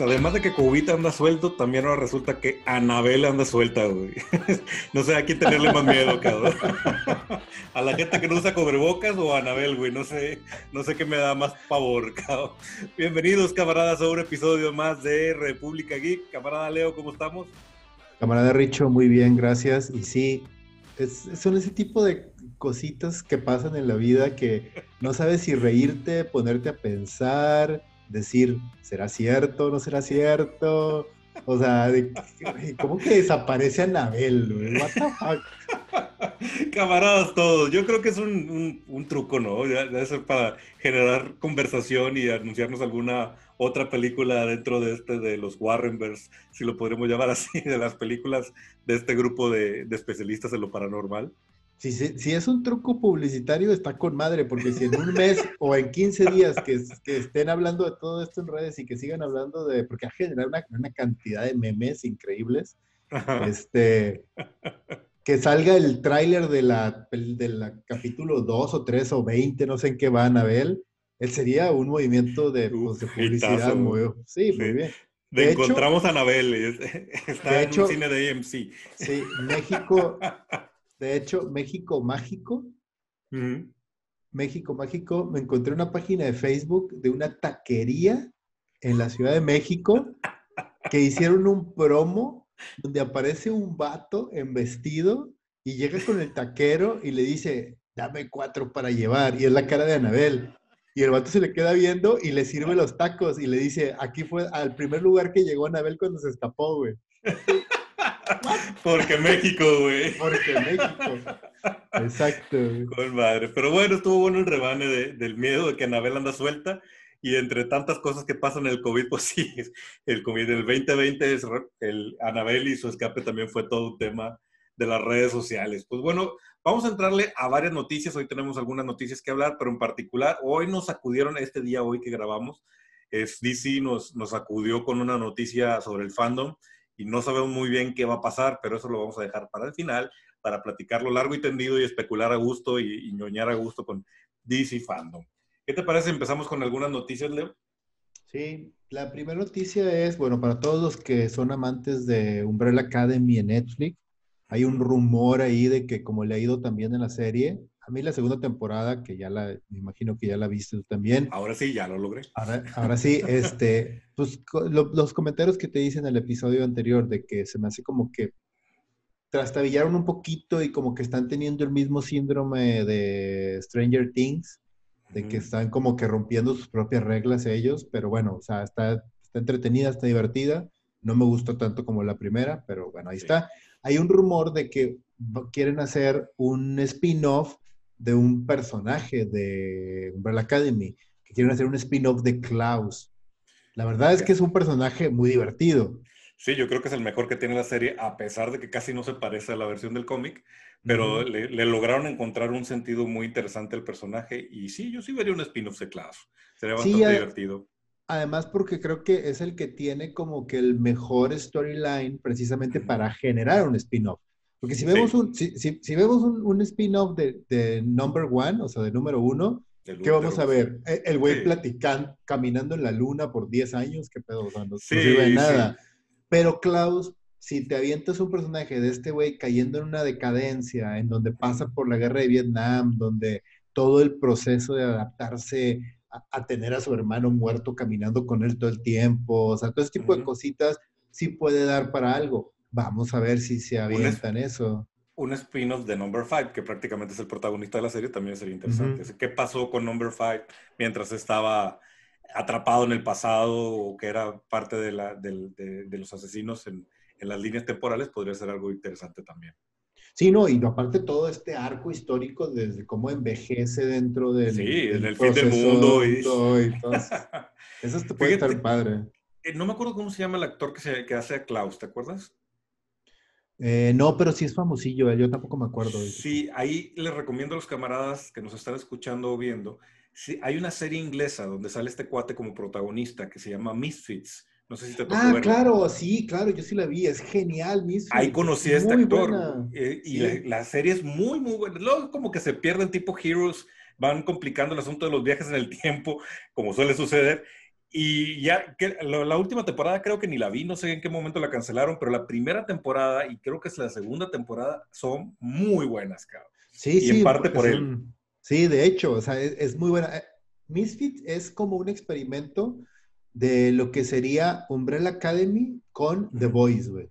además de que Cubita anda suelto, también ahora resulta que Anabel anda suelta, güey. no sé a quién tenerle más miedo, cabrón. a la gente que no usa cobrebocas o a Anabel, güey. No sé, no sé qué me da más pavor, cabrón. Bienvenidos, camaradas, a un episodio más de República Geek. Camarada Leo, ¿cómo estamos? Camarada Richo, muy bien, gracias. Y sí, son ese tipo de cositas que pasan en la vida que no sabes si reírte, ponerte a pensar decir, ¿será cierto? ¿No será cierto? O sea, ¿cómo que desaparece Anabel? What the fuck? Camaradas todos, yo creo que es un, truco, ¿no? Debe ser para generar conversación y anunciarnos alguna otra película dentro de este de los Warrenverse, si lo podríamos llamar así, de las películas de este grupo de especialistas en lo paranormal. Si, si, es un truco publicitario, está con madre, porque si en un mes o en 15 días que, que, estén hablando de todo esto en redes y que sigan hablando de, porque ha generado una, una cantidad de memes increíbles, este, que salga el tráiler de la, de la capítulo 2 o 3 o 20, no sé en qué van a ver, él sería un movimiento de, pues, de publicidad muy, sí, muy bien. De, encontramos a Anabel, está en un cine de AMC. Sí, México, de hecho, México Mágico. México Mágico, me encontré una página de Facebook de una taquería en la Ciudad de México que hicieron un promo donde aparece un vato en vestido y llega con el taquero y le dice, dame cuatro para llevar. Y es la cara de Anabel. Y el vato se le queda viendo y le sirve los tacos y le dice, aquí fue al primer lugar que llegó Anabel cuando se escapó, güey. Porque México, güey. Porque México. Exacto. Con madre. Pero bueno, estuvo bueno el rebane del miedo de que Anabel anda suelta. Y entre tantas cosas que pasan en el COVID, pues sí, el COVID del 2020, es el Anabel y su escape también fue todo un tema de las redes sociales. Pues bueno, vamos a entrarle a varias noticias. Hoy tenemos algunas noticias que hablar, pero en particular, hoy nos acudieron, este día hoy que grabamos, es DC nos, nos acudió con una noticia sobre el fandom y no sabemos muy bien qué va a pasar, pero eso lo vamos a dejar para el final, para platicarlo largo y tendido y especular a gusto y, ñoñar a gusto con DC Fandom. ¿Qué te parece? Empezamos con algunas noticias, Leo. Sí, la primera noticia es, bueno, para todos los que son amantes de Umbrella Academy en Netflix, hay un rumor ahí de que como le ha ido también en la serie, a mí la segunda temporada, que ya la, me imagino que ya la viste tú también. Ahora sí, ya lo logré. Ahora, sí, este, pues los comentarios que te hice en el episodio anterior de que se me hace como que trastabillaron un poquito y como que están teniendo el mismo síndrome de Stranger Things, de que están como que rompiendo sus propias reglas ellos, pero bueno, o sea, está, está entretenida, está divertida. No me gustó tanto como la primera, pero bueno, ahí está. Hay un rumor de que quieren hacer un spin-off de un personaje de Umbrella Academy, que quieren hacer un spin-off de Klaus. La verdad es que es un personaje muy divertido. Sí, yo creo que es el mejor que tiene la serie, a pesar de que casi no se parece a la versión del cómic, pero le, lograron encontrar un sentido muy interesante al personaje. Y sí, yo sí vería un spin-off de Klaus. Sería bastante divertido. Además, porque creo que es el que tiene como que el mejor storyline precisamente para generar un spin-off. Porque si vemos un, si, si, vemos un, spin-off de, de, Number One, o sea, de número uno, ¿qué vamos a ver? E, el güey platicando, caminando en la luna por 10 años, qué pedo, o sea, no, sirve de nada. Pero Klaus, si te avientas un personaje de este güey cayendo en una decadencia, en donde pasa por la guerra de Vietnam, donde todo el proceso de adaptarse a, tener a su hermano muerto caminando con él todo el tiempo, o sea, todo ese tipo de cositas sí puede dar para algo Vamos a ver si se avientan eso. Un spin-off de Number 5, que prácticamente es el protagonista de la serie, también sería interesante. ¿Qué pasó con Number 5 mientras estaba atrapado en el pasado o que era parte de, la, de, los asesinos en, en, las líneas temporales? Podría ser algo interesante también. Sí, no, y aparte todo este arco histórico desde cómo envejece dentro del. Sí, en el fin del mundo. Y... eso puede estar padre. Eh, no me acuerdo cómo se llama el actor que, se, que hace a Klaus, ¿te acuerdas? Eh, no, pero sí es famosillo, eh, yo tampoco me acuerdo. Sí, ahí les recomiendo a los camaradas que nos están escuchando o viendo. Sí, hay una serie inglesa donde sale este cuate como protagonista que se llama Misfits. No sé si te tocó Ah, claro, sí, claro, yo sí la vi, es genial, Misfits. Ahí conocí a este actor. Eh, y la, serie es muy, muy buena. Luego como que se pierden tipo Heroes, van complicando el asunto de los viajes en el tiempo, como suele suceder. Y ya, que la, última temporada creo que ni la vi, no sé en qué momento la cancelaron, pero la primera temporada y creo que es la segunda temporada son muy buenas, cabrón. Sí, sí. en parte por él. Sí, de hecho, o sea, es, muy buena. Eh, Misfit es como un experimento de lo que sería Umbrella Academy con The Voice, güey.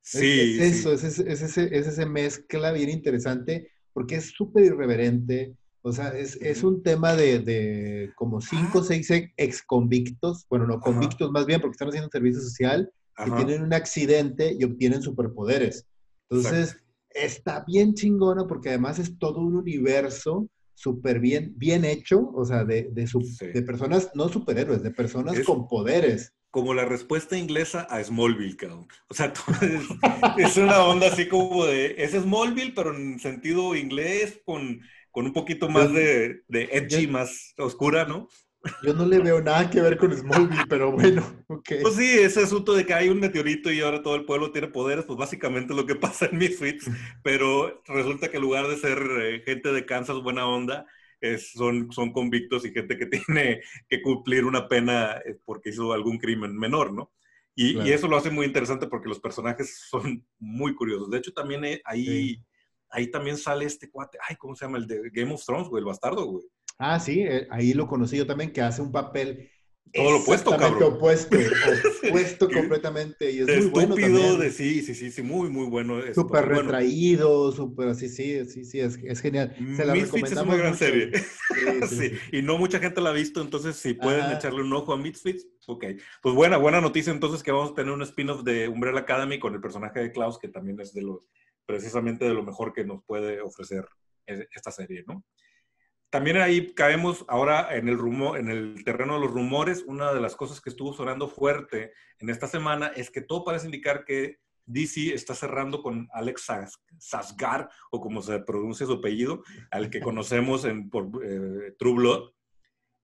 Sí. Es, eso, Es, es, ese, es ese mezcla bien interesante porque es súper irreverente. O sea, es, es un tema de, de como cinco o seis ex convictos, bueno, no convictos más bien porque están haciendo servicio social, que tienen un accidente y obtienen superpoderes. Entonces, está bien chingona porque además es todo un universo súper bien, bien hecho, o sea, de, de, de, personas, no superhéroes, de personas con poderes. Como la respuesta inglesa a Smallville, cabrón. O sea, es, es, una onda así como de, es Smallville, pero en sentido inglés, con, con un poquito más de, de edgy, más oscura, ¿no? Yo no le veo nada que ver con Smallville, pero bueno, ok. Pues sí, ese asunto de que hay un meteorito y ahora todo el pueblo tiene poderes, pues básicamente es lo que pasa en Misfits, pero resulta que en lugar de ser eh, gente de Kansas buena onda, son, son convictos y gente que tiene que cumplir una pena eh, porque hizo algún crimen menor, ¿no? Y, y, eso lo hace muy interesante porque los personajes son muy curiosos. De hecho, también eh, ahí, ahí también sale este cuate, ay, ¿cómo se llama? El de Game of Thrones, güey, el bastardo, güey. Ah, sí, eh, ahí lo conocí yo también, que hace un papel todo lo opuesto, cabrón. opuesto, opuesto completamente. Y es muy bueno también. de sí, sí, sí, sí, muy, muy bueno. Súper retraído, súper, sí, sí, sí, sí, es, es genial. Se la Misfits es una gran serie. Sí, y no mucha gente la ha visto, entonces si pueden echarle un ojo a Misfits, ok. Pues buena, buena noticia entonces que vamos a tener un spin-off de Umbrella Academy con el personaje de Klaus, que también es de lo, precisamente de lo mejor que nos puede ofrecer esta serie, ¿no? También ahí caemos ahora en el, rumor, en el terreno de los rumores. Una de las cosas que estuvo sonando fuerte en esta semana es que todo parece indicar que DC está cerrando con Alex Sasgar, o como se pronuncia su apellido, al que conocemos en, por eh, True Blood.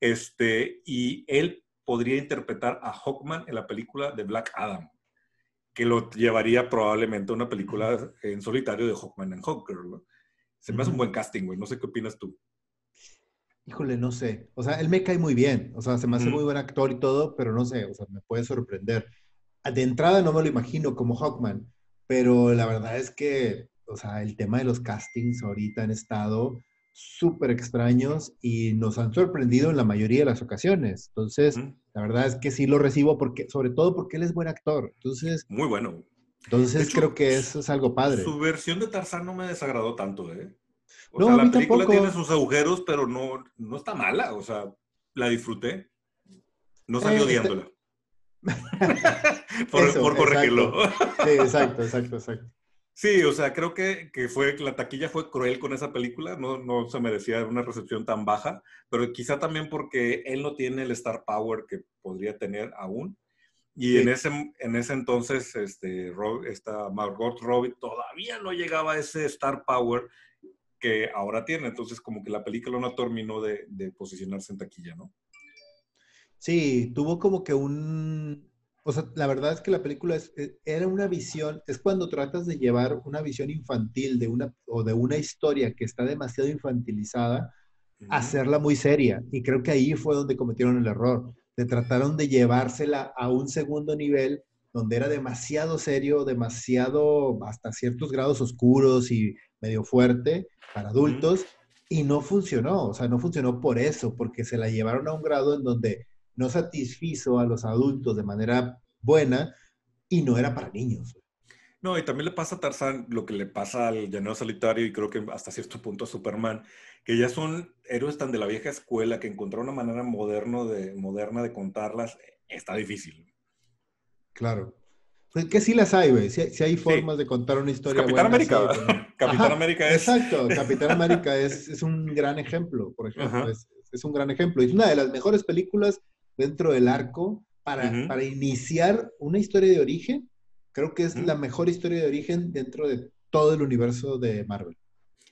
Este, y él podría interpretar a Hawkman en la película de Black Adam, que lo llevaría probablemente a una película en solitario de Hawkman and Hawkgirl. Se me hace un buen casting, güey. No sé qué opinas tú. Híjole, no sé. O sea, él me cae muy bien. O sea, se me hace muy buen actor y todo, pero no sé, o sea, me puede sorprender. De entrada no me lo imagino como Hawkman, pero la verdad es que, o sea, el tema de los castings ahorita han estado súper extraños y nos han sorprendido en la mayoría de las ocasiones. Entonces, la verdad es que sí lo recibo porque, sobre todo porque él es buen actor. Entonces, muy bueno. Entonces creo que eso es algo padre. Su versión de Tarzán no me desagradó tanto, ¿eh? O no, sea, la película tiene sus agujeros, pero no, no está mala. O sea, la disfruté. No salí eh, odiándola. por, corregirlo. sí, exacto, exacto, exacto. Sí, o sea, creo que, que, fue, la taquilla fue cruel con esa película, no, no se merecía una recepción tan baja, pero quizá también porque él no tiene el star power que podría tener aún. Y en, ese, en ese entonces, este, esta Margot Robbie todavía no llegaba a ese star power que ahora tiene. Entonces, como que la película no terminó de, posicionarse en taquilla, ¿no? Sí, tuvo como que un... O sea, la verdad es que la película eh, era una visión, es cuando tratas de llevar una visión infantil de una, o de una historia que está demasiado infantilizada, hacerla muy seria. Y creo que ahí fue donde cometieron el error. De trataron de llevársela a un segundo nivel donde era demasiado serio, demasiado hasta ciertos grados oscuros y medio fuerte, para adultos y no funcionó, o sea, no funcionó por eso, porque se la llevaron a un grado en donde no satisfizo a los adultos de manera buena y no era para niños. No, y también le pasa a Tarzán lo que le pasa al Llanero Solitario y creo que hasta cierto punto a Superman, que ya son héroes tan de la vieja escuela que encontrar una manera moderno de, moderna de contarlas está difícil. Claro. Pues que sí las hay, güey. Sí, hay formas de contar una historia. Capitán América. Capitán América es. Exacto, Capitán América es, es, un gran ejemplo, por ejemplo. Es, es, un gran ejemplo. Es una de las mejores películas dentro del arco para, para iniciar una historia de origen. Creo que es la mejor historia de origen dentro de todo el universo de Marvel.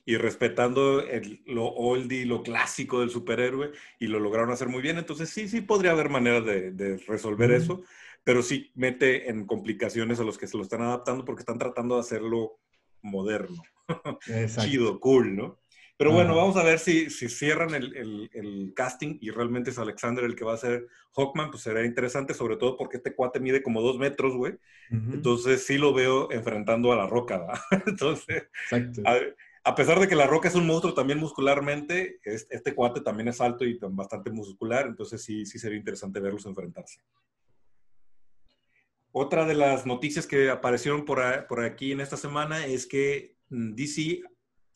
Y respetando el, lo oldie, lo clásico del superhéroe, y lo lograron hacer muy bien. Entonces, sí, sí podría haber manera de, de resolver eso pero sí mete en complicaciones a los que se lo están adaptando porque están tratando de hacerlo moderno, chido, cool, ¿no? Pero bueno, vamos a ver si, si cierran el, el, casting y realmente es Alexander el que va a ser Hawkman, pues será interesante, sobre todo porque este cuate mide como dos metros, güey. Entonces sí lo veo enfrentando a la roca, ¿va? Entonces, a, pesar de que la roca es un monstruo también muscularmente, este, cuate también es alto y bastante muscular, entonces sí, sí sería interesante verlos enfrentarse. Otra de las noticias que aparecieron por, por aquí en esta semana es que mm, DC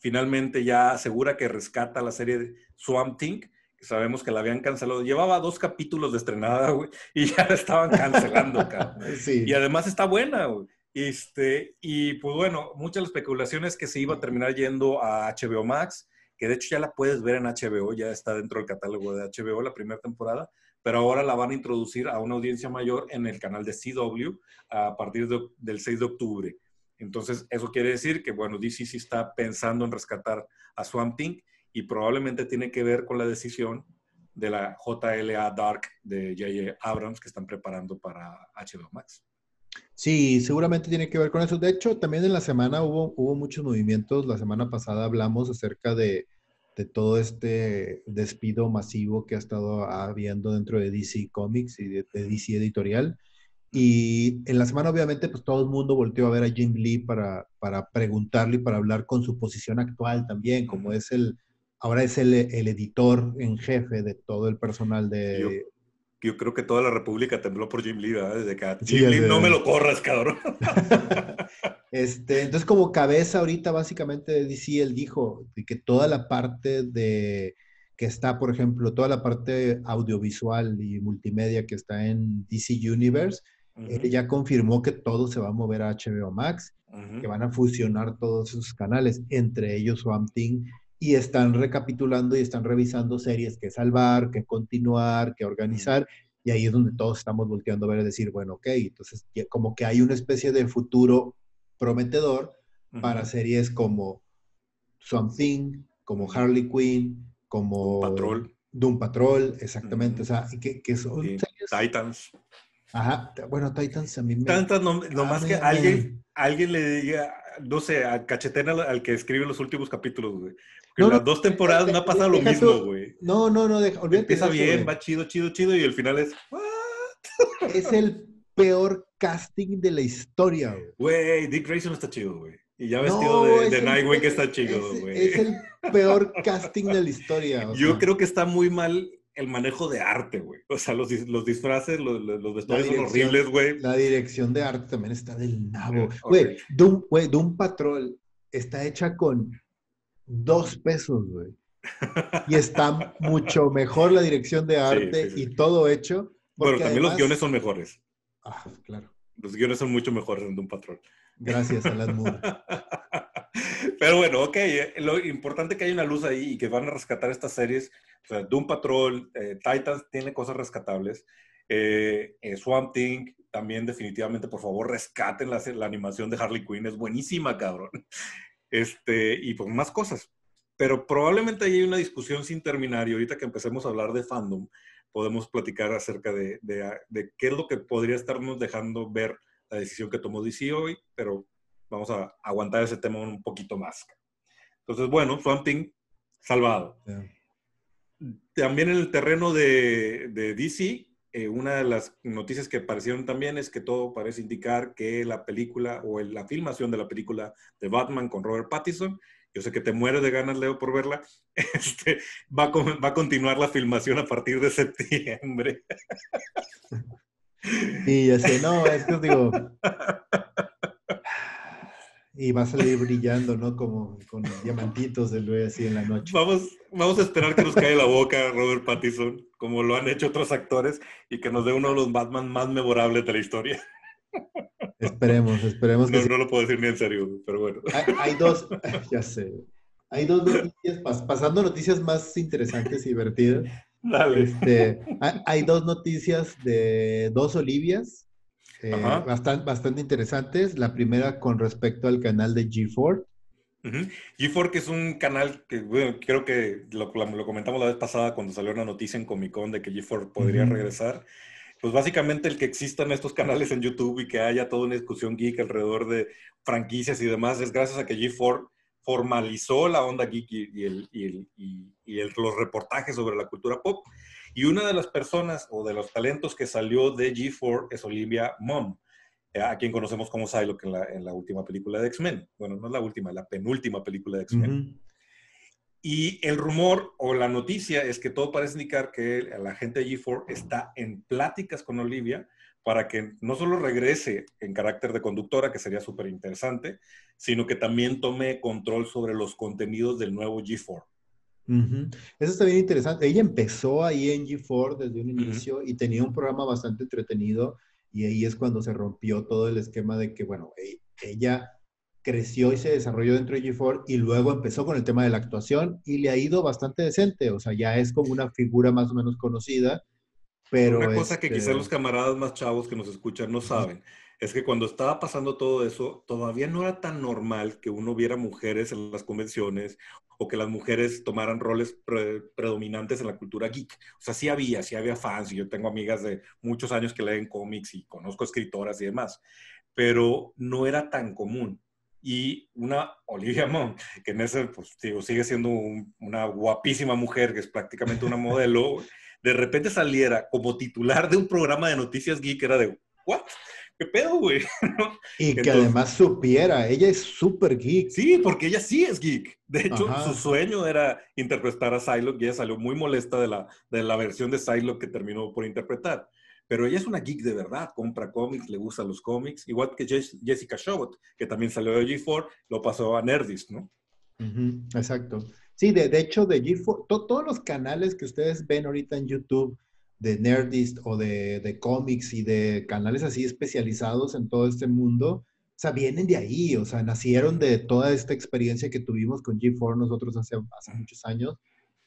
finalmente ya asegura que rescata la serie de Swamp Thing, que sabemos que la habían cancelado. Llevaba dos capítulos de estrenada, güey, y ya la estaban cancelando, cabrón. Y además está buena, güey. Este, y pues bueno, muchas especulaciones que se iba a terminar yendo a HBO Max, que de hecho ya la puedes ver en HBO, ya está dentro del catálogo de HBO la primera temporada, pero ahora la van a introducir a una audiencia mayor en el canal de CW a partir del 6 de octubre. Entonces, eso quiere decir que, bueno, DC sí está pensando en rescatar a Swamp Thing y probablemente tiene que ver con la decisión de la JLA Dark de J.J. Abrams que están preparando para HBO Max. Sí, seguramente tiene que ver con eso. De hecho, también en la semana hubo, hubo muchos movimientos. La semana pasada hablamos acerca de, de todo este despido masivo que ha estado habiendo dentro de DC Comics y de DC Editorial. Y en la semana, obviamente, pues todo el mundo volteó a ver a Jim Lee para, para preguntarle y para hablar con su posición actual también, como es el, ahora es el, el editor en jefe de todo el personal de... Yo, creo que toda la República tembló por Jim Lee, ¿verdad? Desde que Jim Lee, no me lo corras, cabrón. este, entonces, como cabeza ahorita, básicamente, de DC, él dijo que toda la parte de que está, por ejemplo, toda la parte audiovisual y multimedia que está en DC Universe, él ya confirmó que todo se va a mover a HBO Max, que van a fusionar todos esos canales, entre ellos Swamp Thing, y están recapitulando y están revisando series que salvar, que continuar, que organizar, y ahí es donde todos estamos volteando a ver y decir, bueno, ok, entonces como que hay una especie de futuro prometedor para series como Swamp Thing, como Harley Quinn, como Patrol. Doom Patrol, exactamente, o sea, que, que son Titans. Ajá, bueno, Titans a mí me... Tantas, no, nomás que alguien, alguien le diga, no sé, a cachetena al, que escribe los últimos capítulos, güey. Porque las dos temporadas no ha pasado lo mismo, güey. No, no, no, deja, Empieza bien, va chido, chido, chido, y el final es... Es el peor casting de la historia, güey. Güey, Dick Grayson está chido, güey. Y ya vestido de, de Nightwing que está chido, güey. Es, el peor casting de la historia. Yo creo que está muy mal el manejo de arte, güey. O sea, los, los disfraces, los, los vestuarios son horribles, güey. La dirección de arte también está del nabo. Güey, Doom, güey, Doom Patrol está hecha con dos pesos, güey. Y está mucho mejor la dirección de arte y todo hecho. Bueno, también los guiones son mejores. Ah, claro. Los guiones son mucho mejores en Doom Patrol. Gracias, Alan Moore. Pero bueno, ok, eh, lo importante es que hay una luz ahí y que van a rescatar estas series. O sea, Doom Patrol, eh, Titans tiene cosas rescatables. Eh, Swamp Thing, también definitivamente, por favor, rescaten la, la, animación de Harley Quinn, es buenísima, cabrón. Este, y pues más cosas. Pero probablemente hay una discusión sin terminar y ahorita que empecemos a hablar de fandom, podemos platicar acerca de, de, de qué es lo que podría estarnos dejando ver la decisión que tomó DC hoy, pero vamos a aguantar ese tema un poquito más. Entonces, bueno, Swamp Thing salvado. También en el terreno de, de DC, eh, una de las noticias que aparecieron también es que todo parece indicar que la película o la filmación de la película de Batman con Robert Pattinson, yo sé que te mueres de ganas, Leo, por verla, este, va, a, va a continuar la filmación a partir de septiembre. Y ya sé, no, es que digo, y va a salir brillando, ¿no? Como con diamantitos del güey así en la noche. Vamos, vamos a esperar que nos caiga la boca Robert Pattinson, como lo han hecho otros actores, y que nos dé uno de los Batman más memorables de la historia. Esperemos, esperemos que. No, no lo puedo decir ni en serio, pero bueno. Hay, dos, ya sé. Hay dos noticias, pasando noticias más interesantes y divertidas. Dale. Este, hay dos noticias de dos Olivias eh, bastante, bastante interesantes. La primera con respecto al canal de G4. G4 que es un canal que, bueno, creo que lo, lo, comentamos la vez pasada cuando salió una noticia en Comic Con de que G4 podría regresar. Pues básicamente el que existan estos canales en YouTube y que haya toda una discusión geek alrededor de franquicias y demás es gracias a que G4 formalizó la onda geek y, el, y, los reportajes sobre la cultura pop. Y una de las personas o de los talentos que salió de G4 es Olivia Munn, eh, a quien conocemos como Psylocke en la, en la última película de X-Men. Bueno, no es la última, la penúltima película de X-Men. Y el rumor o la noticia es que todo parece indicar que la gente de G4 está en pláticas con Olivia para que no solo regrese en carácter de conductora, que sería súper interesante, sino que también tome control sobre los contenidos del nuevo G4. Eso está bien interesante. Ella empezó ahí en G4 desde un inicio y tenía un programa bastante entretenido y ahí es cuando se rompió todo el esquema de que, bueno, e, ella creció y se desarrolló dentro de G4 y luego empezó con el tema de la actuación y le ha ido bastante decente, o sea, ya es como una figura más o menos conocida, pero... Una cosa que quizás este los camaradas más chavos que nos escuchan no saben, es que cuando estaba pasando todo eso, todavía no era tan normal que uno viera mujeres en las convenciones o que las mujeres tomaran roles predominantes en la cultura geek. O sea, sí había, sí había fans y yo tengo amigas de muchos años que leen cómics y conozco escritoras y demás, pero no era tan común y una Olivia Munn, que en ese, pues sigue siendo una guapísima mujer, que es prácticamente una modelo, de repente saliera como titular de un programa de noticias geek, era de, ¿what? ¿Qué pedo, güey? Y que además supiera, ella es súper geek. Sí, porque ella sí es geek. De hecho, su sueño era interpretar a Psylocke y ella salió muy molesta de la, de la versión de Psylocke que terminó por interpretar pero ella es una geek de verdad, compra cómics, le gustan los cómics, igual que Jessica Shobot, que también salió de G4, lo pasó a Nerdist, ¿no? exacto. Sí, de, hecho, de G4, todos los canales que ustedes ven ahorita en YouTube de Nerdist o de, de cómics y de canales así especializados en todo este mundo, o sea, vienen de ahí, o sea, nacieron de toda esta experiencia que tuvimos con G4 nosotros hace, hace muchos años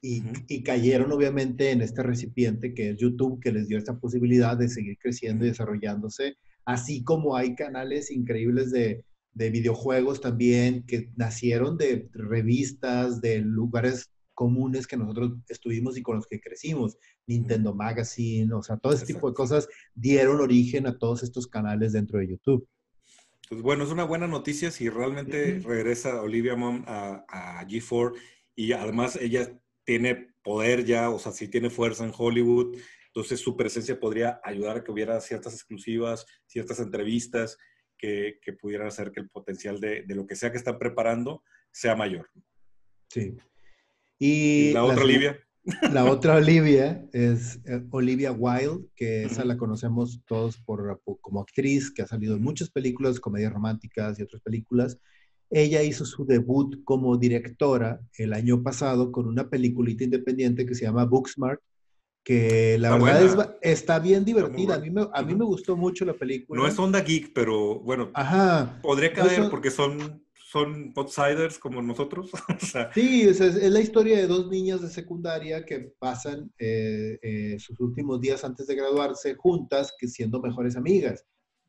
y, cayeron obviamente en este recipiente que es YouTube, que les dio esta posibilidad de seguir creciendo y desarrollándose, así como hay canales increíbles de, de videojuegos también que nacieron de revistas, de lugares comunes que nosotros estuvimos y con los que crecimos, Nintendo Magazine, o sea, todo ese tipo de cosas dieron origen a todos estos canales dentro de YouTube. Pues bueno, es una buena noticia si realmente regresa Olivia Mom a, a, G4 y además ella tiene poder ya, o sea, si tiene fuerza en Hollywood, entonces su presencia podría ayudar a que hubiera ciertas exclusivas, ciertas entrevistas que, que pudieran hacer que el potencial de, de, lo que sea que están preparando sea mayor. Sí. Y, la otra Olivia. La otra Olivia es eh, Olivia Wilde, que esa la conocemos todos por, como actriz, que ha salido en muchas películas, comedias románticas y otras películas. Ella hizo su debut como directora el año pasado con una peliculita independiente que se llama Booksmart, que la verdad está bien divertida. A mí, me, a mí me gustó mucho la película. No es onda geek, pero bueno, Ajá. podría caer porque son, son outsiders como nosotros. Sí, es, es, la historia de dos niñas de secundaria que pasan eh, eh, sus últimos días antes de graduarse juntas, que siendo mejores amigas.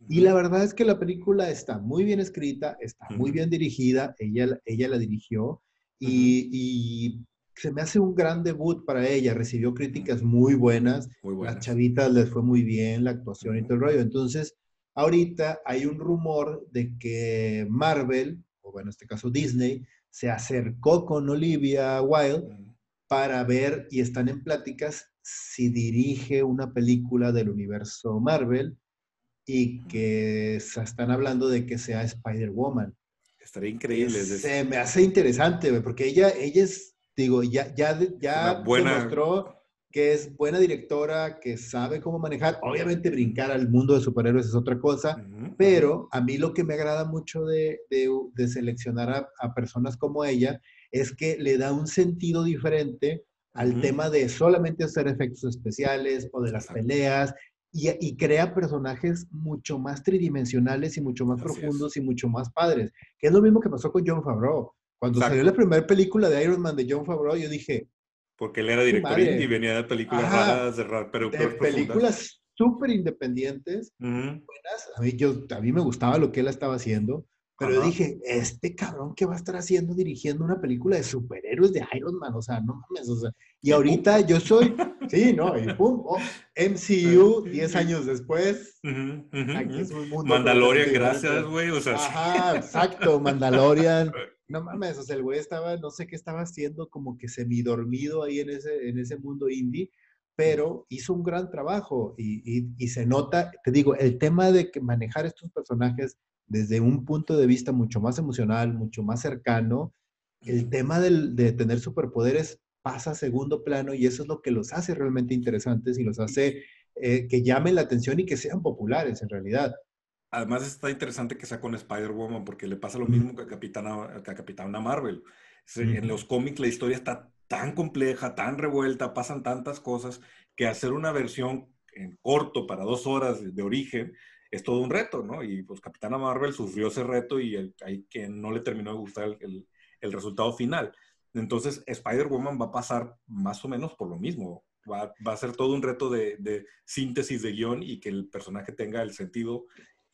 Y la verdad es que la película está muy bien escrita, está muy bien dirigida, ella, ella la dirigió y, se me hace un gran debut para ella, recibió críticas muy buenas, muy buenas. las chavitas les fue muy bien, la actuación y todo el rollo. Entonces, ahorita hay un rumor de que Marvel, o bueno, en este caso Disney, se acercó con Olivia Wilde para ver y están en pláticas si dirige una película del universo Marvel y que se están hablando de que sea Spider-Woman. Estaría increíble. Se me hace interesante, porque ella, ella es, digo, ya, ya, ya demostró que es buena directora, que sabe cómo manejar. Obviamente brincar al mundo de superhéroes es otra cosa, pero a mí lo que me agrada mucho de, de, seleccionar a, personas como ella es que le da un sentido diferente al tema de solamente hacer efectos especiales o de las peleas y, crea personajes mucho más tridimensionales y mucho más profundos y mucho más padres, que es lo mismo que pasó con John Favreau. Cuando salió la primera película de Iron Man de John Favreau, yo dije... Porque él era director y venía de películas raras, de, pero de películas súper independientes, buenas. A mí, yo, a mí me gustaba lo que él estaba haciendo, pero dije, este cabrón, ¿qué va a estar haciendo dirigiendo una película de superhéroes de Iron Man? O sea, no mames, o sea, y ahorita yo soy, sí, ¿no? Y pum, oh, MCU, 10 años después. Aquí es un mundo Mandalorian, gracias, güey, o sea. Ajá, exacto, Mandalorian. no mames, o sea, el güey estaba, no sé qué estaba haciendo, como que semidormido ahí en ese, en ese mundo indie, pero hizo un gran trabajo y, y, se nota, te digo, el tema de que manejar estos personajes desde un punto de vista mucho más emocional, mucho más cercano, el tema del, de tener superpoderes pasa a segundo plano y eso es lo que los hace realmente interesantes y los hace eh, que llamen la atención y que sean populares en realidad. Además está interesante que sea con Spider-Woman porque le pasa lo mismo que a Capitana, que a Capitana Marvel. En los cómics la historia está tan compleja, tan revuelta, pasan tantas cosas que hacer una versión en corto para dos horas de, origen es todo un reto, ¿no? Y pues Capitana Marvel sufrió ese reto y hay que no le terminó de gustar el, el, resultado final. Entonces Spider-Woman va a pasar más o menos por lo mismo. Va, va a ser todo un reto de, de, síntesis de guion y que el personaje tenga el sentido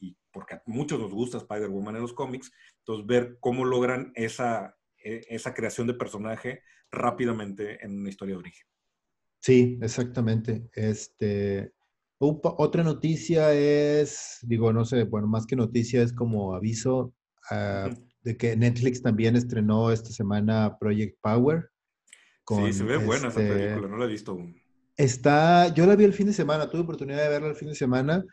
y porque a muchos nos gusta Spider-Woman en los cómics, entonces ver cómo logran esa, e, esa creación de personaje rápidamente en una historia de origen. Sí, exactamente. Este, otra noticia es, digo, no sé, bueno, más que noticia es como aviso ah, de que Netflix también estrenó esta semana Project Power. sí, se ve buena esa este película, no la he visto aún. Está, yo la vi el fin de semana, tuve oportunidad de verla el fin de semana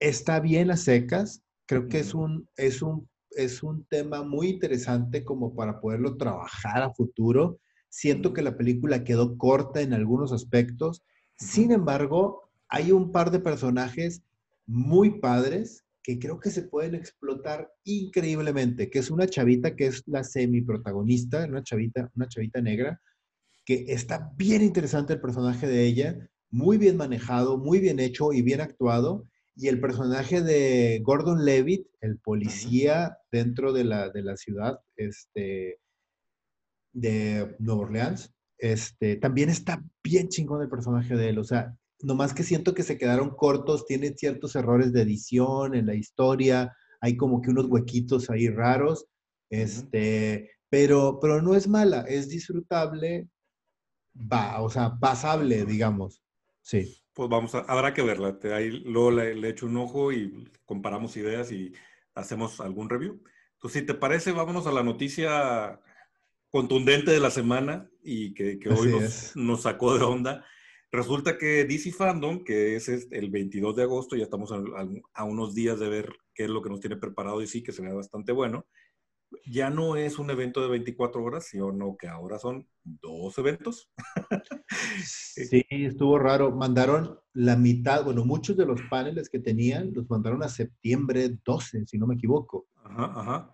está bien a secas. Creo que es un, es un, es un tema muy interesante como para poderlo trabajar a futuro. Siento que la película quedó corta en algunos aspectos. Sin embargo, hay un par de personajes muy padres que creo que se pueden explotar increíblemente, que es una chavita que es la semi protagonista, una chavita, una chavita negra, que está bien interesante el personaje de ella, muy bien manejado, muy bien hecho y bien actuado, y el personaje de Gordon Levitt, el policía dentro de la, de la ciudad este, de Nueva Orleans, este, también está bien chingón el personaje de él. O sea, nomás que siento que se quedaron cortos, tiene ciertos errores de edición en la historia, hay como que unos huequitos ahí raros, este, pero, pero no es mala, es disfrutable, va, o sea, pasable, digamos. Sí. Pues vamos a, habrá que verla. Ahí luego le, le, echo un ojo y comparamos ideas y hacemos algún review. Entonces, si te parece, vámonos a la noticia contundente de la semana y que, que hoy nos, nos, sacó de onda. Resulta que DC Fandom, que es el 22 de agosto, ya estamos a, a, unos días de ver qué es lo que nos tiene preparado y sí, que será bastante bueno ya no es un evento de 24 horas, sino que ahora son dos eventos. sí, estuvo raro. Mandaron la mitad, bueno, muchos de los paneles que tenían los mandaron a septiembre 12, si no me equivoco. Ajá, ajá.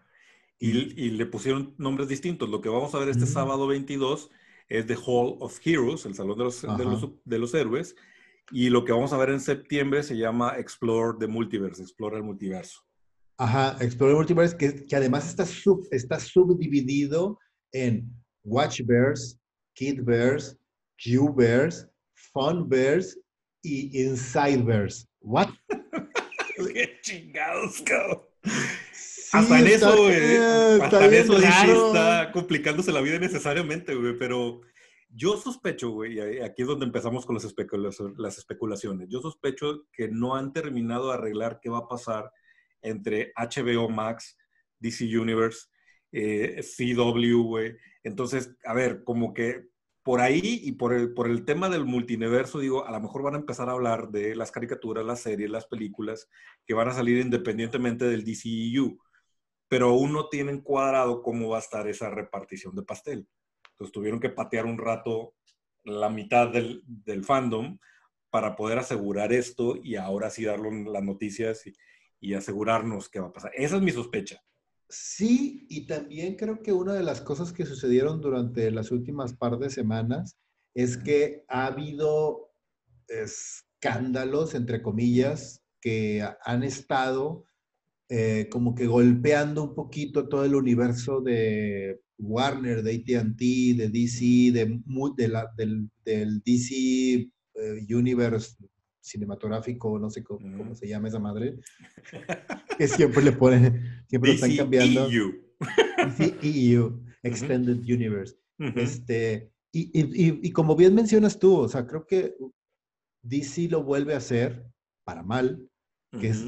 Y, le pusieron nombres distintos. Lo que vamos a ver este sábado 22 es The Hall of Heroes, el Salón de los, de los, de los, Héroes. Y lo que vamos a ver en septiembre se llama Explore the Multiverse, Explora el Multiverso. Ajá, Explorer Multiverse, que, que además está, sub, está subdividido en Watchverse, Kidverse, Qverse, Funverse y Insideverse. ¿What? ¡Qué chingados, cabrón! hasta en eso, güey. Hasta en eso está complicándose la vida necesariamente, güey. Pero yo sospecho, güey, y aquí es donde empezamos con las, las especulaciones. Yo sospecho que no han terminado de arreglar qué va a pasar entre HBO Max, DC Universe, eh, CW, güey. Entonces, a ver, como que por ahí y por el, por el tema del multiverso, digo, a lo mejor van a empezar a hablar de las caricaturas, las series, las películas que van a salir independientemente del DCEU, pero aún no tienen cuadrado cómo va a estar esa repartición de pastel. Entonces tuvieron que patear un rato la mitad del, fandom para poder asegurar esto y ahora sí darlo las noticias y asegurarnos qué va a pasar. Esa es mi sospecha. Sí, y también creo que una de las cosas que sucedieron durante las últimas par de semanas es que ha habido escándalos, entre comillas, que han estado eh, como que golpeando un poquito todo el universo de Warner, de ATT, de DC, de, de la, del, del, DC eh, Universe cinematográfico, no sé cómo, se llama esa madre, que siempre le ponen, siempre lo están cambiando. EU. EU, Extended Universe. este, y, y, y, como bien mencionas tú, o sea, creo que DC lo vuelve a hacer para mal, que es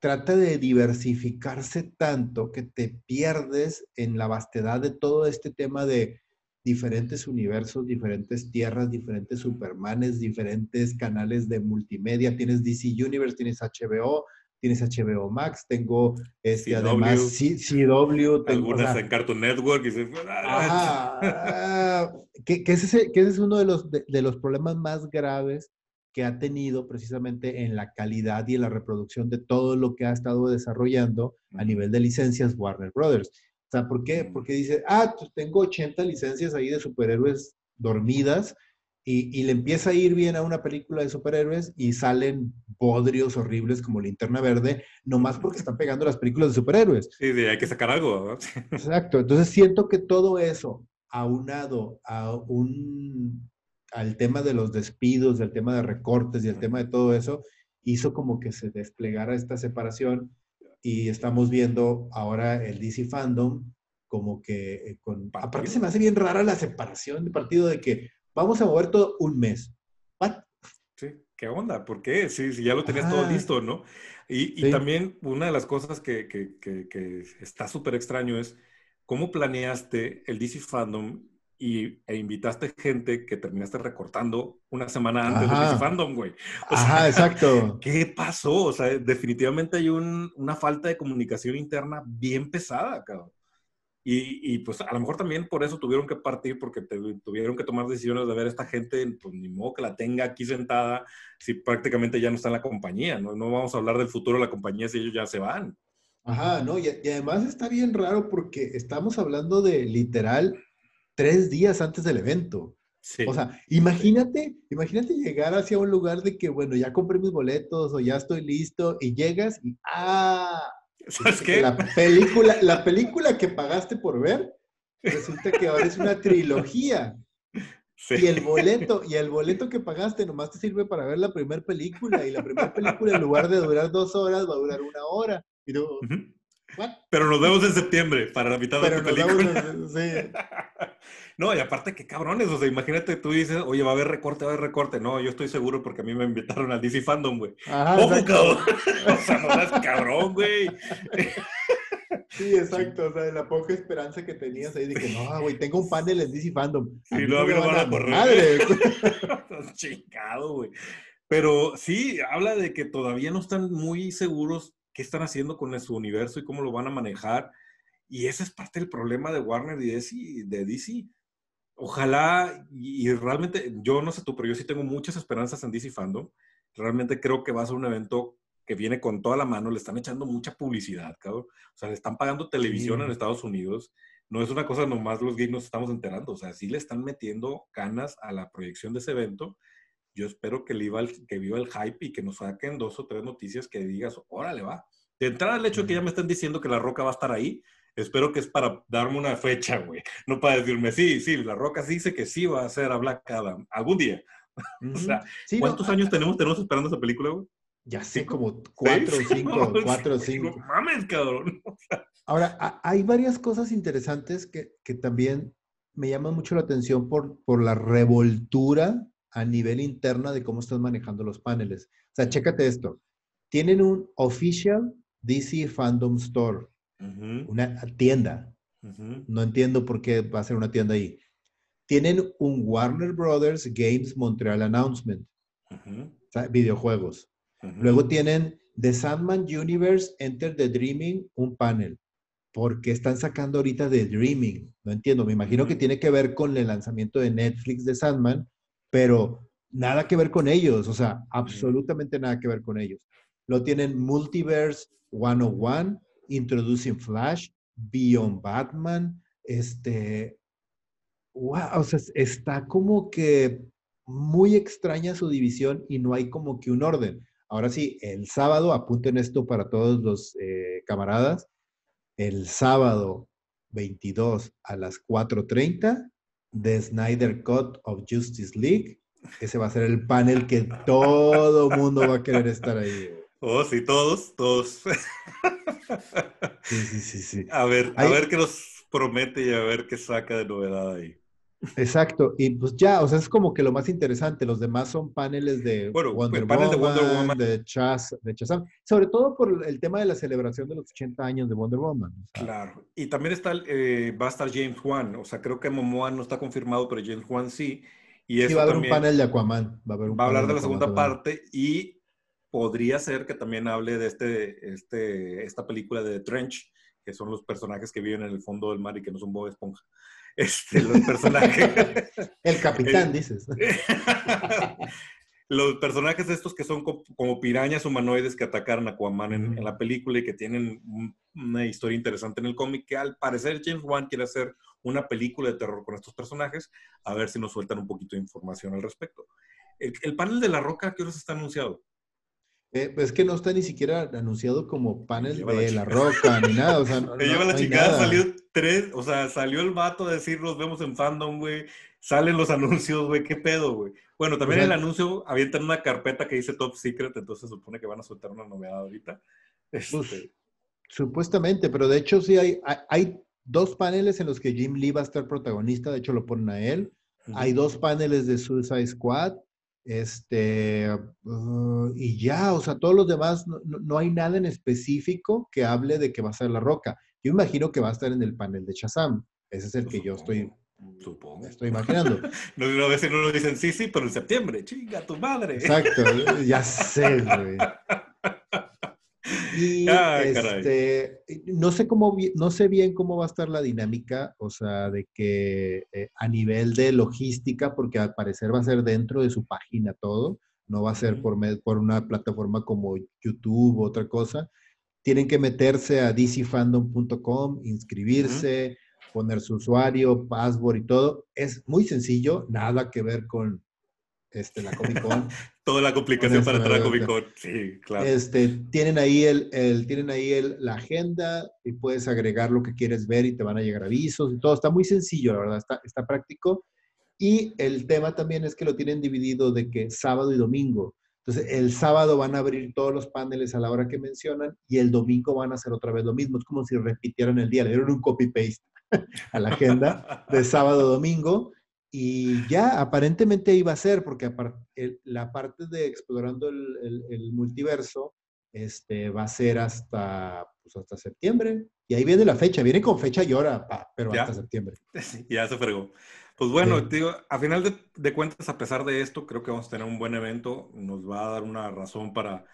trata de diversificarse tanto que te pierdes en la vastedad de todo este tema de diferentes universos, diferentes tierras, diferentes Supermanes, diferentes canales de multimedia. Tienes DC Universe, tienes HBO, tienes HBO Max, tengo este, además CW. Tengo, algunas en Cartoon Network. Y ah, que, ese, que, ese, es uno de los, de, los problemas más graves que ha tenido precisamente en la calidad y en la reproducción de todo lo que ha estado desarrollando a nivel de licencias Warner Brothers. O sea, ¿por qué? Porque dice, ah, pues tengo 80 licencias ahí de superhéroes dormidas y, le empieza a ir bien a una película de superhéroes y salen bodrios horribles como Linterna Verde, nomás porque están pegando las películas de superhéroes. Sí, sí hay que sacar algo. Exacto. Entonces siento que todo eso, aunado a un, al tema de los despidos, del tema de recortes y el tema de todo eso, hizo como que se desplegara esta separación y estamos viendo ahora el DC Fandom como que eh, con... Aparte se me hace bien rara la separación de partido de que vamos a mover todo un mes. Sí, ¿qué onda? ¿Por qué? Sí, si ya lo tenías todo listo, ¿no? Y, también una de las cosas que, que, que, está súper extraño es cómo planeaste el DC Fandom y, e invitaste gente que terminaste recortando una semana antes del DC Fandom, güey. Ajá, exacto. ¿Qué pasó? O sea, definitivamente hay un, una falta de comunicación interna bien pesada, cabrón. Y, pues a lo mejor también por eso tuvieron que partir, porque tuvieron que tomar decisiones de ver a esta gente, pues ni modo que la tenga aquí sentada, si prácticamente ya no está en la compañía, ¿no? No vamos a hablar del futuro de la compañía si ellos ya se van. Ajá, no, y, además está bien raro porque estamos hablando de literal tres días antes del evento. Sí. O sea, imagínate, imagínate llegar hacia un lugar de que, bueno, ya compré mis boletos o ya estoy listo y llegas y, ah, ¿Sabes qué? La película, la película que pagaste por ver, resulta que ahora es una trilogía. Y el boleto, y el boleto que pagaste nomás te sirve para ver la primera película. Y la primera película, en lugar de durar dos horas, va a durar una hora. Pero nos vemos en septiembre para la mitad de la película. sí. No, y aparte, qué cabrones. O sea, imagínate, tú dices, oye, va a haber recorte, va a haber recorte. No, yo estoy seguro porque a mí me invitaron al DC Fandom, güey. ¡Ojo, cabrón! o sea, no seas cabrón, güey. Sí, exacto. O sea, la poca esperanza que tenías ahí de que no, güey, tengo un panel en DC Fandom. Y luego no van a correr. Madre. Chingado, güey. Pero sí, habla de que todavía no están muy seguros qué están haciendo con su universo y cómo lo van a manejar. Y ese es parte del problema de Warner y de DC ojalá, y, realmente, yo no sé tú, pero yo sí tengo muchas esperanzas en DC Fandom. Realmente creo que va a ser un evento que viene con toda la mano, le están echando mucha publicidad, cabrón. O sea, le están pagando televisión en Estados Unidos. No es una cosa nomás los gays nos estamos enterando. O sea, sí le están metiendo ganas a la proyección de ese evento. Yo espero que, viva el, que viva el hype y que nos saquen dos o tres noticias que digas, órale, va. De entrada, el hecho de que ya me están diciendo que la roca va a estar ahí, Espero que es para darme una fecha, güey. No para decirme, sí, sí, La Roca dice que sí va a ser a Black Adam algún día. o sea, ¿cuántos años tenemos, tenemos esperando esa película, güey? Ya sé, como cuatro o cinco, cuatro o cinco. mames, cabrón. Ahora, hay varias cosas interesantes que, que, también me llaman mucho la atención por, por la revoltura a nivel interna de cómo están manejando los paneles. O sea, chécate esto. Tienen un official DC Fandom Store una tienda. No entiendo por qué va a ser una tienda ahí. Tienen un Warner Brothers Games Montreal Announcement. videojuegos. Luego tienen The Sandman Universe Enter the Dreaming, un panel. ¿Por qué están sacando ahorita The Dreaming? No entiendo. Me imagino que tiene que ver con el lanzamiento de Netflix de Sandman, pero nada que ver con ellos. O sea, absolutamente nada que ver con ellos. Lo tienen Multiverse 101, Introducing Flash, Beyond Batman, este, wow, o sea, está como que muy extraña su división y no hay como que un orden. Ahora sí, el sábado, apunten esto para todos los eh, camaradas, el sábado 22 a las 4.30, The Snyder Cut of Justice League. Ese va a ser el panel que todo mundo va a querer estar ahí. Oh, sí, todos, todos. Sí, sí, sí, sí. A ver, a ver qué nos promete y a ver qué saca de novedad ahí. Exacto, y pues ya, o sea, es como que lo más interesante, los demás son paneles de Bueno, Wonder, el panel de Wonder Woman, Woman. de Chaz, de Shazam, sobre todo por el tema de la celebración de los 80 años de Wonder Woman. o sea, Claro. Y también está, eh, va a estar James Wan. O sea, creo que Momoa no está confirmado, pero James Wan sí. Y sí va a haber también un panel de Aquaman, va a haber un va a hablar de la segunda también. parte y podría ser que también hable de este, este, esta película de The Trench, que son los personajes que viven en el fondo del mar y que no son Bob Esponja. Este, los personajes. El capitán, Eh, dices. los personajes estos que son co- como pirañas humanoides que atacaron a Aquaman en, en la película y que tienen un- una historia interesante en el cómic, que al parecer James Wan quiere hacer una película de terror con estos personajes, a ver si nos sueltan un poquito de información al respecto. El, el panel de La Roca, ¿a ¿qué horas está anunciado? Eh, pues es que no está ni siquiera anunciado como panel la de La. Roca ni nada, o sea, no, Me no- lleva la chingada, salió tres, o sea, salió el vato a decir, nos vemos en fandom, güey. Salen los anuncios, güey, qué pedo, güey. Bueno, también O en sea- el anuncio avientan una carpeta que dice Top Secret, entonces se supone que van a soltar una novedad ahorita. Este, Pues, Supuestamente, pero de hecho sí hay, hay, hay dos paneles en los que Jim Lee va a estar protagonista, de hecho lo ponen a él. Hay dos paneles de Suicide Squad, este, uh, y ya, o sea, todos los demás, no, no- hay nada en específico que hable de que va a ser La Roca. Yo imagino que va a estar en el panel de Shazam. Ese es el que yo estoy, Supongo. estoy imaginando. No, no, a veces no lo dicen, sí, sí, pero en septiembre, chinga tu madre. Exacto, ya sé, güey. Y Ah, este, no sé cómo, no sé bien cómo va a estar la dinámica, o sea, de que eh, a nivel de logística, porque al parecer va a ser dentro de su página todo, no va a ser por, por una plataforma como YouTube o otra cosa. Tienen que meterse a dcfandom.com, inscribirse, poner su usuario, password y todo. Es muy sencillo, nada que ver con este, la Comic Con. Toda la complicación para entrar a Comic. Con. Sí, claro. Este, tienen ahí, el, el- tienen ahí el- la agenda y puedes agregar lo que quieres ver y te van a llegar avisos y todo. Está muy sencillo, la verdad, está, está práctico. Y el tema también es que lo tienen dividido de que sábado y domingo. Entonces, el sábado van a abrir todos los paneles a la hora que mencionan y el domingo van a hacer otra vez lo mismo. Es como si repitieran el día, le dieron un copy-paste a la agenda de sábado a domingo y ya aparentemente iba a ser, porque el- la parte de explorando el, el- el multiverso este, va a ser hasta, pues, hasta septiembre. Y ahí viene la fecha, viene con fecha y hora, pa, pero Ya. hasta septiembre. Ya se fregó. Pues bueno, Sí. digo, a final de, de cuentas, a pesar de esto, creo que vamos a tener un buen evento. Nos va a dar una razón para,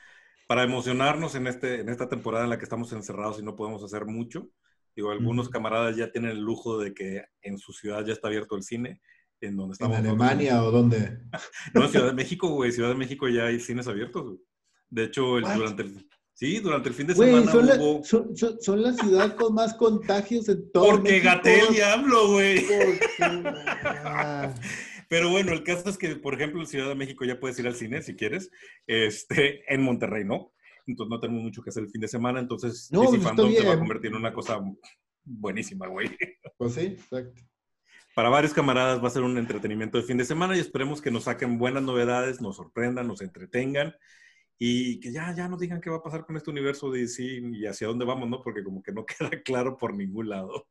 para emocionarnos en, este, en esta temporada en la que estamos encerrados y no podemos hacer mucho. Digo, algunos camaradas ya tienen el lujo de que en su ciudad ya está abierto el cine, en donde ¿En estamos nosotros. Alemania o dónde? No, en Ciudad de México, güey. Ciudad de México ya hay cines abiertos, güey. De hecho, el- durante el, sí, durante el fin de Güey, semana son, la, hubo... son, son- son la ciudad con más contagios en todo Porque México. Gatel y hablo, güey. Pero bueno, el caso es que, por ejemplo, en Ciudad de México ya puedes ir al cine si quieres. Este, en Monterrey no. Entonces no tenemos mucho que hacer el fin de semana. Entonces, No, pues, Fandom se va a convertir en una cosa buenísima, güey. Pues sí, exacto. Para varios camaradas va a ser un entretenimiento de fin de semana y esperemos que nos saquen buenas novedades, nos sorprendan, nos entretengan y que ya, ya nos digan qué va a pasar con este universo de DC y hacia dónde vamos, ¿no? Porque como que no queda claro por ningún lado.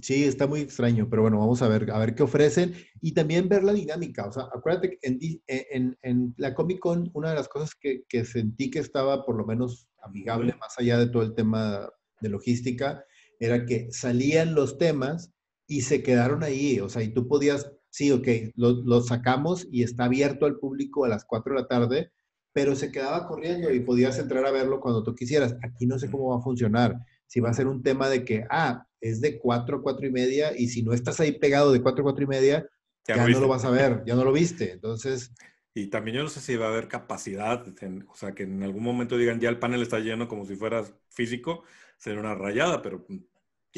Sí, está muy extraño, pero bueno, vamos a ver, a ver qué ofrecen y también ver la dinámica. O sea, acuérdate que en, Di- en, en la Comic Con, una de las cosas que, que sentí que estaba por lo menos amigable, más allá de todo el tema de logística, era que salían los temas y se quedaron ahí. O sea, y tú podías, sí, ok, lo, lo sacamos y está abierto al público a las 4 de la tarde, pero se quedaba corriendo y podías entrar a verlo cuando tú quisieras. Aquí no sé cómo va a funcionar. Si va a ser un tema de que, ah, es de 4 a 4 y media y si no estás ahí pegado de 4 a 4 y media, Ya no lo vas a ver, ya no lo viste. Entonces, Y también yo no sé si va a haber capacidad, en- o sea, que en algún momento digan ya el panel está lleno como si fuera físico, sería una rayada, pero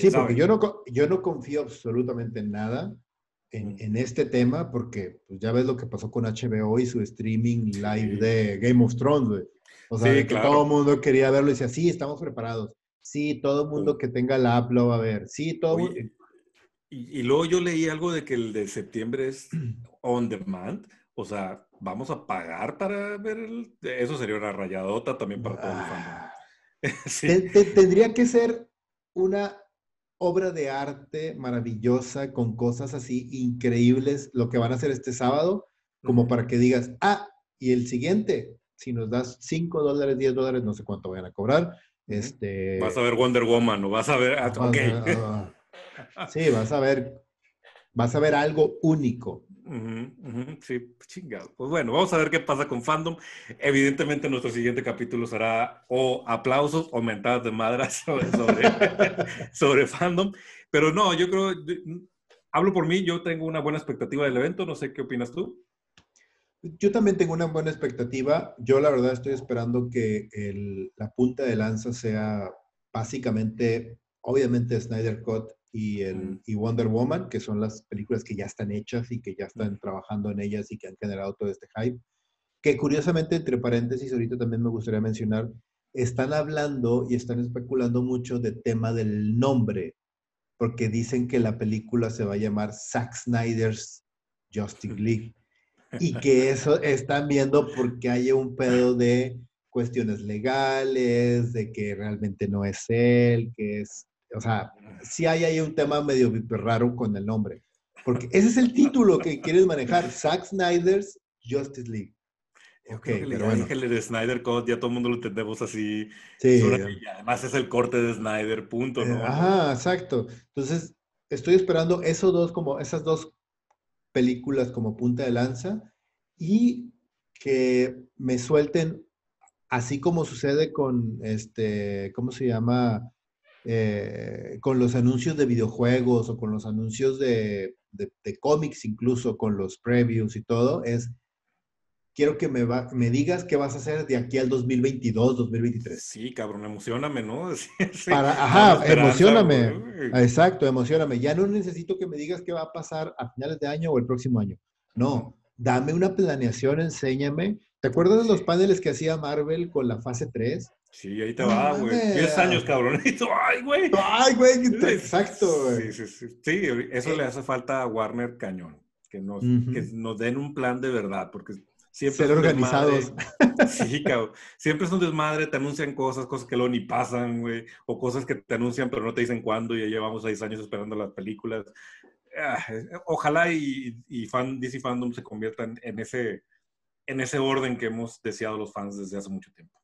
sí, sabe. porque yo no, yo no confío absolutamente en nada en, Ujú. en este tema, porque pues, ya ves lo que pasó con HBO y su streaming live Sí. de Game of Thrones, güey. O sea, Sí, que claro. todo el mundo quería verlo y decía, sí, estamos preparados. Sí, todo el mundo que tenga la app lo va a ver. Sí, todo mundo. Oye, y, y luego yo leí algo de que el de septiembre es on demand, o sea, vamos a pagar para ver el... Eso sería una rayadota también para todo el fandom. Ah. Sí. Te- te- tendría que ser una obra de arte maravillosa con cosas así increíbles, lo que van a hacer este sábado, como para que digas, ah, y el siguiente, si nos das 5 dólares, 10 dólares, no sé cuánto vayan a cobrar. Este, vas a ver Wonder Woman o vas a ver... Ah, ok. Ah, sí, vas a ver, vas a ver algo único. Sí, chingado. Pues bueno, vamos a ver qué pasa con Fandom. Evidentemente nuestro siguiente capítulo será o aplausos o mentadas de madras sobre, sobre Fandom. Pero no, yo creo, hablo por mí, yo tengo una buena expectativa del evento, no sé qué opinas tú. Yo también tengo una buena expectativa. Yo la verdad estoy esperando que la punta de lanza sea básicamente, obviamente Snyder Cut y, el, Wonder Woman, que son las películas que ya están hechas y que ya están trabajando en ellas y que han generado todo este hype. Que curiosamente, entre paréntesis, ahorita también me gustaría mencionar, están hablando y están especulando mucho del tema del nombre, porque dicen que la película se va a llamar Zack Snyder's Justice League y que eso están viendo porque hay un pedo de cuestiones legales, de que realmente no es él, que es, o sea, sí hay ahí un tema medio raro con el nombre, porque ese es el título que quieres manejar, Zack Snyder's Justice League. Ok, pero bueno. de Snyder Code, ya todo el mundo lo entendemos así. Sí. además es el corte de Snyder, punto, ¿no? Ajá, exacto. Entonces, estoy esperando esos dos, como esas dos películas como punta de lanza y que me suelten, así como sucede con, este, ¿cómo se llama? Eh, con los anuncios de videojuegos o con los anuncios de, de, cómics, incluso con los previews y todo, es quiero que me, me digas qué vas a hacer de aquí al 2022, 2023. Sí, cabrón, emocioname, ¿no? ajá, emocioname. Exacto, emocioname. Ya no necesito que me digas qué va a pasar a finales de año o el próximo año. No, dame una planeación, enséñame. ¿Te acuerdas de los paneles que hacía Marvel con la fase 3? Sí, ahí te va, güey. 10 años, cabronito. Ay, güey. Ay, güey. Exacto, güey. Sí, sí, sí. Sí, eso le hace falta a Warner cañón. Que nos, que nos den un plan de verdad, porque siempre. Ser organizados. Sí, cabrón. Siempre es un desmadre, te anuncian cosas, cosas que luego ni pasan, güey. O cosas que te anuncian, pero no te dicen cuándo, y ya llevamos seis años esperando las películas. Ah, ojalá y, y, fan, DC Fandom se conviertan en ese, en ese orden que hemos deseado los fans desde hace mucho tiempo.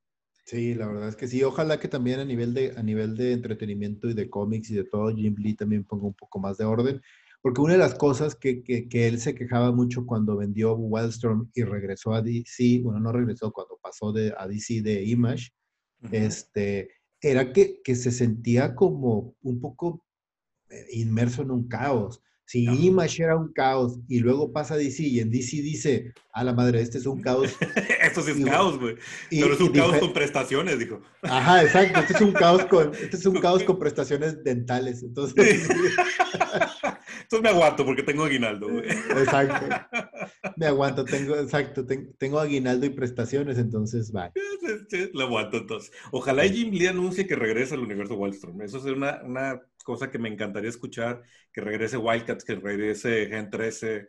Sí, la verdad es que sí. Ojalá que también a nivel de, a nivel de entretenimiento y de cómics y de todo, Jim Lee también ponga un poco más de orden. Porque una de las cosas que, que, que, él se quejaba mucho cuando vendió Wildstorm y regresó a DC, bueno, no regresó, cuando pasó de, a DC de Image, este, era que, que, se sentía como un poco eh, inmerso en un caos. Si Image era un caos y luego pasa DC y en DC dice, a la madre, este es un caos. Esto sí es caos, güey. Pero es un caos con prestaciones, dijo. Ajá, exacto. Este es un caos con, este es un caos con prestaciones dentales. Entonces, entonces me aguanto porque tengo aguinaldo, güey. Exacto. Me aguanto, tengo, exacto, tengo aguinaldo y prestaciones, entonces va. lo aguanto entonces. Ojalá Jim Lee anuncie que regresa al universo Wallstrom. Eso es una, una cosa que me encantaría escuchar, que regrese Wildcats, que regrese Gen 13.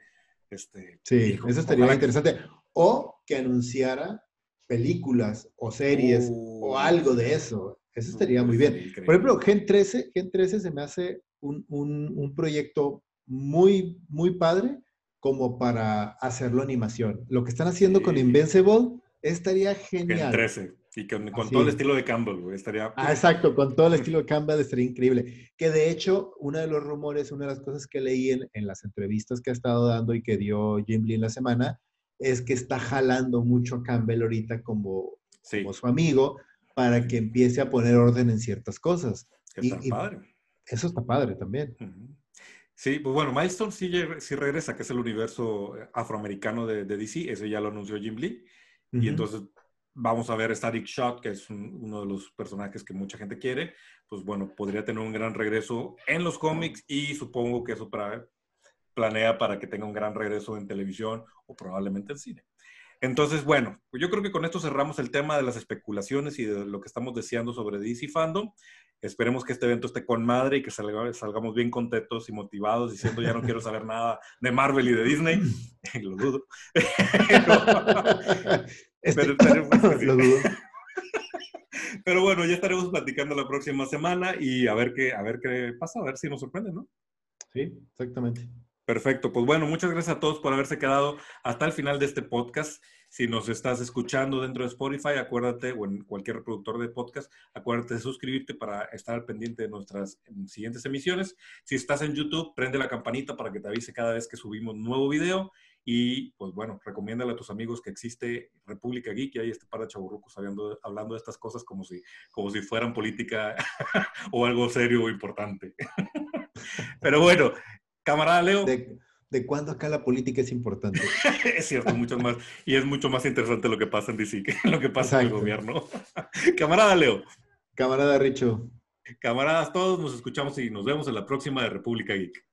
Este, sí, eso estaría interesante. O que anunciara películas o series o uh. algo de eso. Eso estaría muy bien. Por ejemplo, Gen 13, Gen 13 se me hace un, un, un, proyecto muy, muy padre como para hacerlo animación. Lo que están haciendo con Invincible estaría genial. Gen 13. Y con, todo el estilo de Campbell, estaría... Ah, exacto, con todo el estilo de Campbell estaría increíble. Que de hecho, uno de los rumores, una de las cosas que leí en, en las entrevistas que ha estado dando y que dio Jim Lee en la semana, es que está jalando mucho a Campbell ahorita como, como su amigo para que empiece a poner orden en ciertas cosas. y, padre. Eso está padre también. Sí, pues bueno, Milestone sí, sí, regresa, que es el universo afroamericano de, de DC, eso ya lo anunció Jim Lee. Y entonces vamos a ver Static Shot, que es uno de los personajes que mucha gente quiere, pues bueno, podría tener un gran regreso en los cómics y supongo que eso para, planea para que tenga un gran regreso en televisión o probablemente en cine. Entonces, bueno, pues yo creo que con esto cerramos el tema de las especulaciones y de lo que estamos deseando sobre DC Fandom. Esperemos que este evento esté con madre y que salgamos bien contentos y motivados diciendo ya no quiero saber nada de Marvel y de Disney. lo dudo. Este, pero, lo dudo. Pero bueno, ya estaremos platicando la próxima semana y a ver qué, a ver qué pasa, a ver si nos sorprende, ¿no? Sí, exactamente. Perfecto, pues bueno, muchas gracias a todos por haberse quedado hasta el final de este podcast. Si nos estás escuchando dentro de Spotify, acuérdate, o en cualquier reproductor de podcast, acuérdate de suscribirte para estar al pendiente de nuestras em, siguientes emisiones. Si estás en YouTube, prende la campanita para que te avise cada vez que subimos un nuevo video. Y pues bueno, recomiéndale a tus amigos que existe República Geek y hay este par de chaburrucos hablando, hablando de estas cosas como si, como si fueran política o algo serio o importante. Pero bueno, camarada Leo. ¿De cuándo acá la política es importante? es cierto, mucho más. Y es mucho más interesante lo que pasa en DC que lo que pasa en el gobierno. Camarada Leo. Camarada Richo. Camaradas todos, nos escuchamos y nos vemos en la próxima de República Geek.